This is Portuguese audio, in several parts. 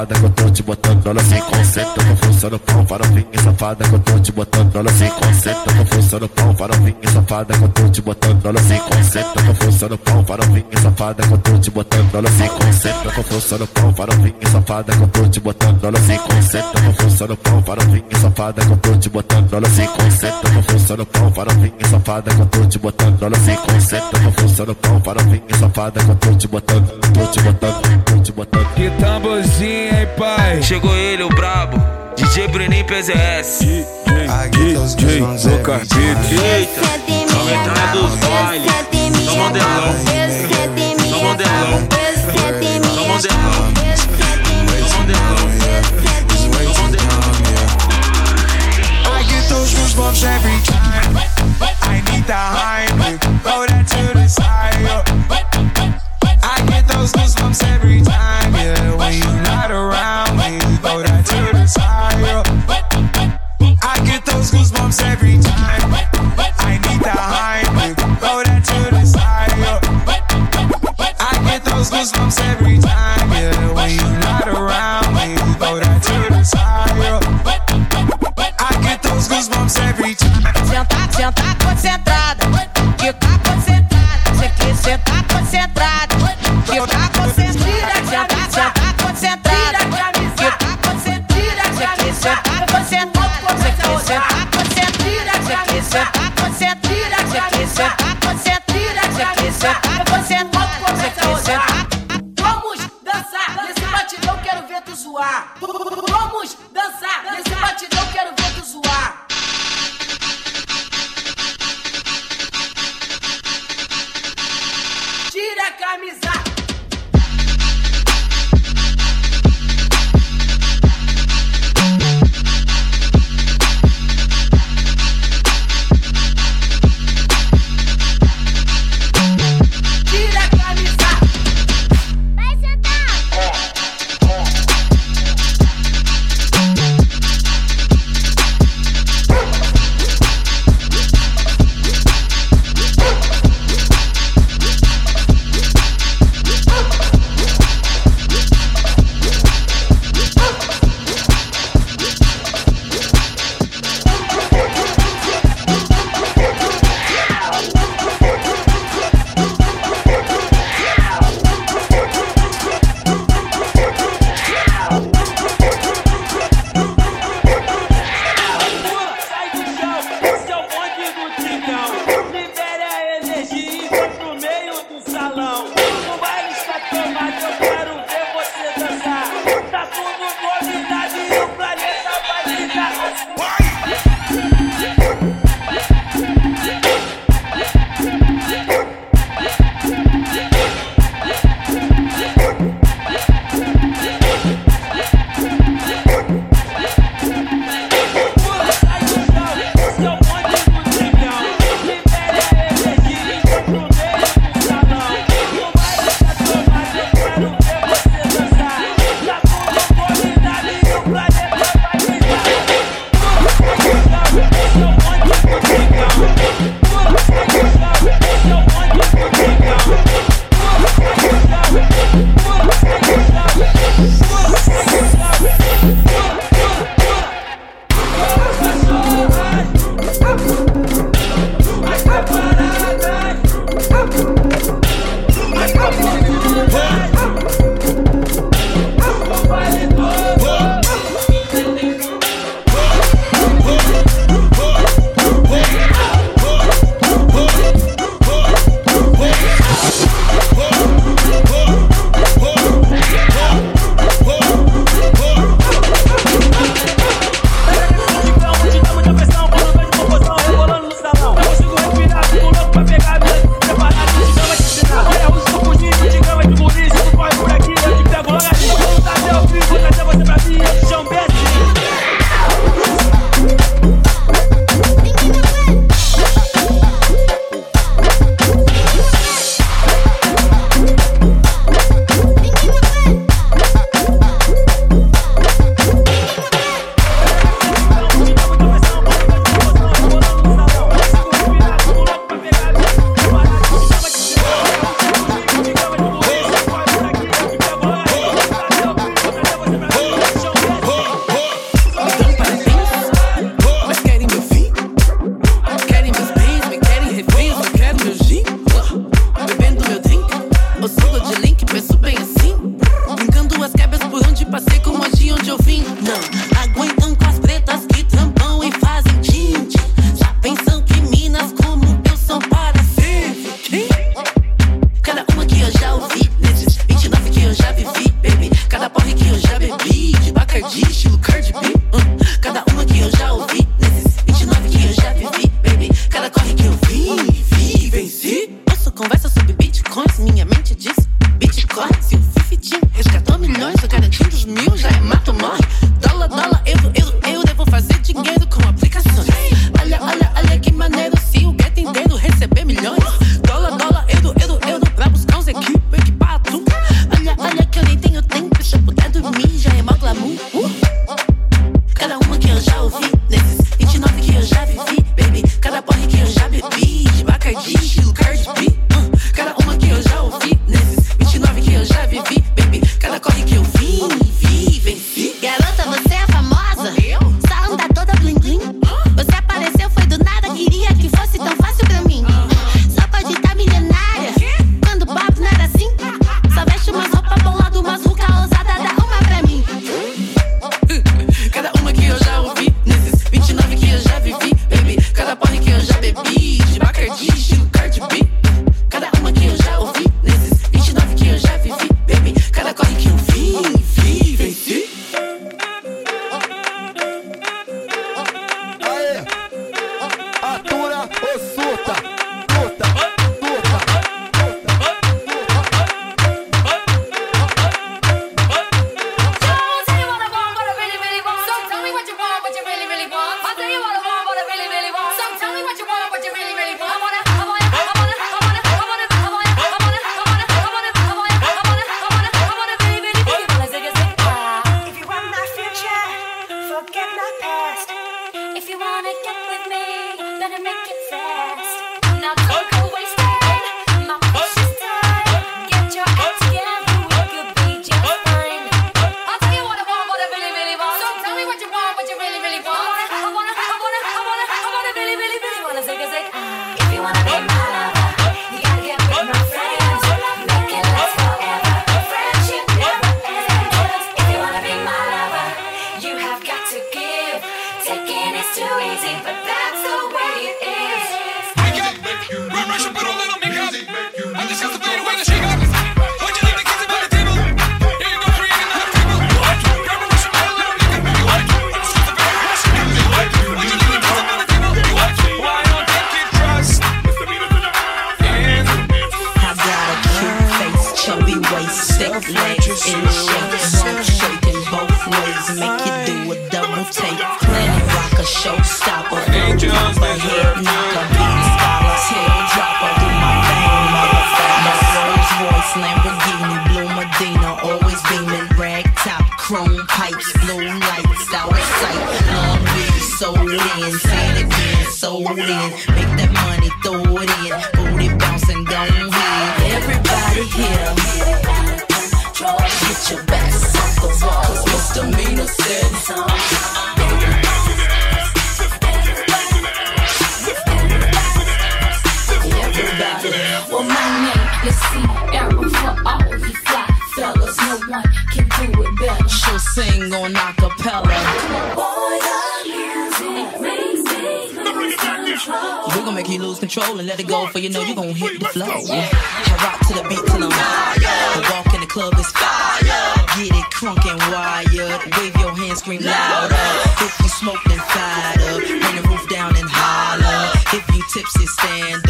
safada que eu tô te botando, ela se concentra com força no pão. Farofinha safada que eu tô te botando, ela se concentra com força no pão. Farofinha safada que eu tô te botando, ela se concentra com força no pão. Farofinha safada que eu tô te botando, ela se concentra com força no pão. Farofinha safada que eu tô te botando, ela se concentra com força no pão. Farofinha safada que eu tô te botando, ela se concentra com força no pão. Farofinha safada que eu tô te botando, ela se concentra com força no pão. Farofinha safada que eu tô te botando, tô te botando, tô te botando. Que tamborzinho, hein, pai? Chegou ele, o brabo DJ Bruninho PZS DJ Lucas Beat. Eita, cabo, dos bailes. Só modelão. Só modelão. Só modelão. I get those goosebumps every time. Every time. Senta, senta blue lights, out of sight. Long weed, sold in, it again, sold in. Make that money, throw it in, booty bouncing, don't hit. Everybody here, get your backs off the wall, 'cause misdemeanor said Everybody. Well, my name, let's see, arrow for all you fly fellas. No one can sing on a acapella. We gon' make you lose control and let it go, for you know you gon' hit the flow. I rock to the beat till I'm higher. The walk in the club is fire. Get it crunk and wired. Wave your hands, scream louder. If you smoke, then fired up. Bring the roof down and holler. If you tipsy, stand up.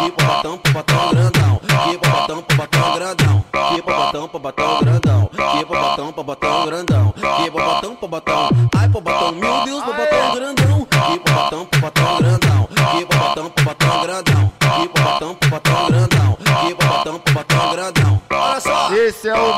Que pobotão, pobotão grandão. Que pobotão, pobotão grandão. Que pobotão, pobotão grandão. Que pobotão, pobotão grandão. Que pobotão, pobotão. Ai, pobotão, meu Deus, pobotão grandão. Que pobotão, pobotão grandão. Que pobotão, pobotão grandão. Que pobotão, pobotão grandão. Que pobotão, pobotão grandão. Olha só. Esse é o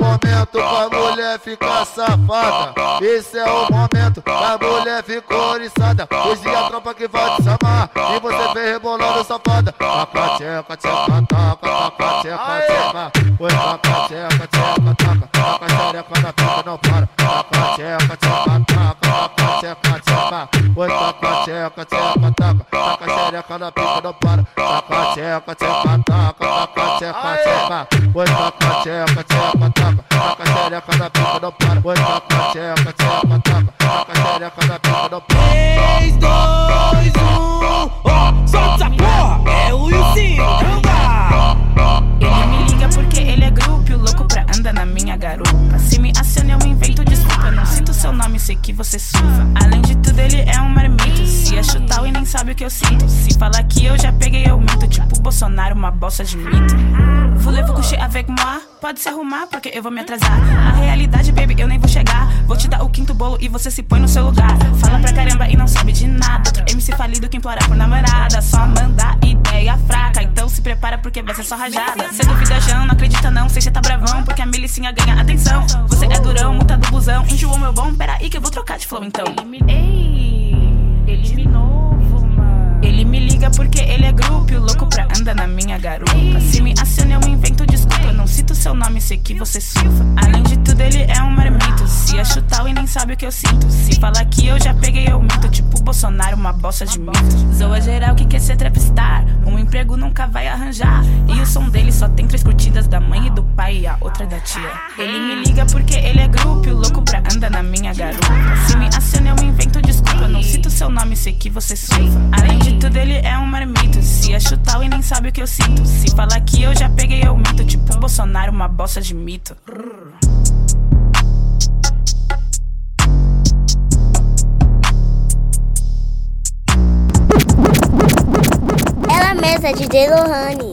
pra mulher ficar safada. Esse é o momento pra mulher ficar oriçada. Hoje é a tropa que vai te chamar. E você vem rebolando safada. Taca, tcheca, tcheca, taca, taca, tcheca, tcheca. Oi, taca, tcheca, tcheca, taca. Taca, xereca na pica, não para. Taca, tcheca, tcheca, taca. Taca, tcheca, tcheca. Oi, taca, tcheca, tcheca, taca. Taca, xereca na pica, não para. Taca, tcheca, tcheca, taca. Taca, tcheca, tcheca. Oi, taca, tcheca, tcheca, taca. Taca, xereca na pica, não para. Oi, taca, tcheca, tcheca, taca. Taca, xereca na pica, não para. 3, 2, 1, ó, solta essa porra! É o Wilson, Ele me liga porque ele é grupo, louco pra andar na minha garupa. Se me aciona, eu invento seu nome, sei que você surfa. Além de tudo, ele é um marmito. Se é chutar e nem sabe o que eu sinto. Se falar que eu já peguei, eu minto. Tipo Bolsonaro, uma bosta de mito. Voulez-vous coucher avec moi? Pode se arrumar, porque eu vou me atrasar. A realidade, baby, eu nem vou chegar. Vou te dar o quinto bolo e você se põe no seu lugar. Fala pra caramba e não sabe de nada. Outro MC falido que implora por namorada. Só manda ideia fraca. Então se prepara porque vai ser só rajada. Cê duvida, já não acredita não. Sei cê tá bravão, porque a milicinha ganha atenção. Você é durão, multa do busão. Enjoou meu bom? Pera aí que eu vou trocar de flow então. Ei, ele me novo, mano. Ele me liga porque ele é grupo, louco pra andar na minha garupa. Se me aciona, eu seu nome, sei que você surfa. Além de tudo, ele é um marmito. Se é chutar e nem sabe o que eu sinto. Se falar que eu já peguei, eu minto. Tipo Bolsonaro, uma bosta de mito. Zoa geral que quer ser trapstar. Um emprego nunca vai arranjar. E o som dele só tem três curtidas da mãe e do pai e a outra da tia. Ele me liga porque ele é grupo, louco pra andar na minha garupa. Se me aciona, eu invento desculpa. Não cito seu nome, sei que você surfa. Além de tudo, ele é um marmito. Se é chutar e nem sabe o que eu sinto. Se falar que eu já peguei, eu minto. Tipo Bolsonaro, uma bosta de mito. Ela mesma, DJ Lohane.